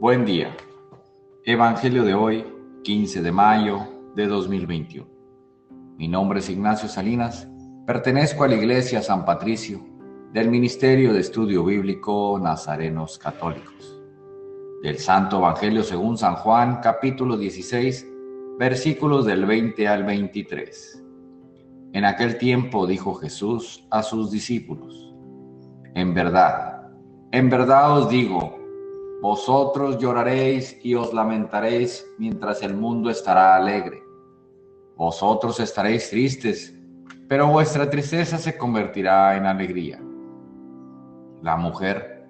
Buen día. Evangelio de hoy, 15 de mayo de 2021. Mi nombre es Ignacio Salinas, pertenezco a la Iglesia San Patricio del Ministerio de Estudio Bíblico Nazarenos Católicos. Del Santo Evangelio según San Juan, capítulo 16, versículos del 20 al 23. En aquel tiempo dijo Jesús a sus discípulos, En verdad, en verdad os digo, vosotros lloraréis y os lamentaréis mientras el mundo estará alegre. Vosotros estaréis tristes, pero vuestra tristeza se convertirá en alegría. La mujer,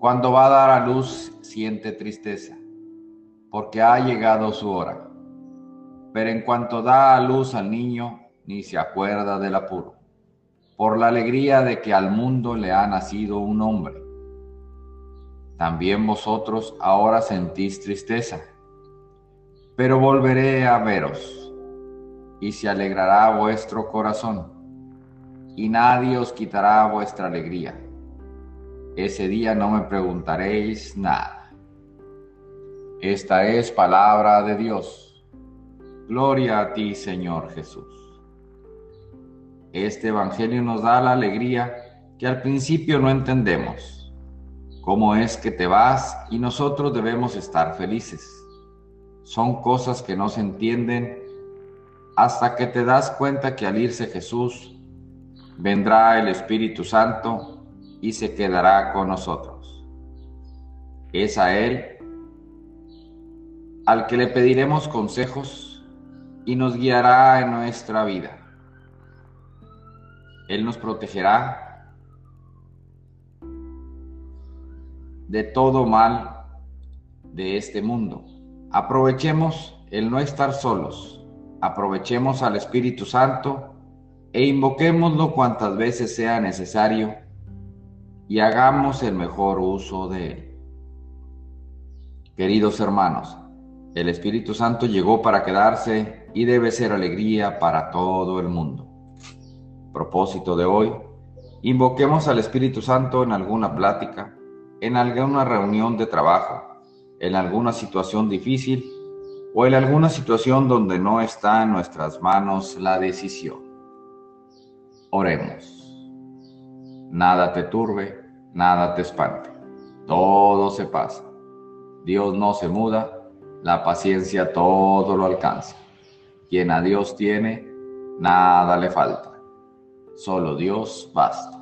cuando va a dar a luz, siente tristeza, porque ha llegado su hora. Pero en cuanto da a luz al niño, ni se acuerda del apuro, por la alegría de que al mundo le ha nacido un hombre también vosotros ahora sentís tristeza, pero volveré a veros, y se alegrará vuestro corazón, y nadie os quitará vuestra alegría. Ese día no me preguntaréis nada. Esta es palabra de Dios. Gloria a ti, Señor Jesús. Este Evangelio nos da la alegría que al principio no entendemos ¿Cómo es que te vas y nosotros debemos estar felices? Son cosas que no se entienden hasta que te das cuenta que al irse Jesús, vendrá el Espíritu Santo y se quedará con nosotros. Es a Él al que le pediremos consejos y nos guiará en nuestra vida. Él nos protegerá de todo mal de este mundo. Aprovechemos el no estar solos, aprovechemos al Espíritu Santo e invoquémoslo cuantas veces sea necesario y hagamos el mejor uso de él. Queridos hermanos, el Espíritu Santo llegó para quedarse y debe ser alegría para todo el mundo. Propósito de hoy, invoquemos al Espíritu Santo en alguna plática, en alguna reunión de trabajo, en alguna situación difícil o en alguna situación donde no está en nuestras manos la decisión. Oremos. Nada te turbe, nada te espante. Todo se pasa. Dios no se muda, la paciencia todo lo alcanza. Quien a Dios tiene, nada le falta. Solo Dios basta.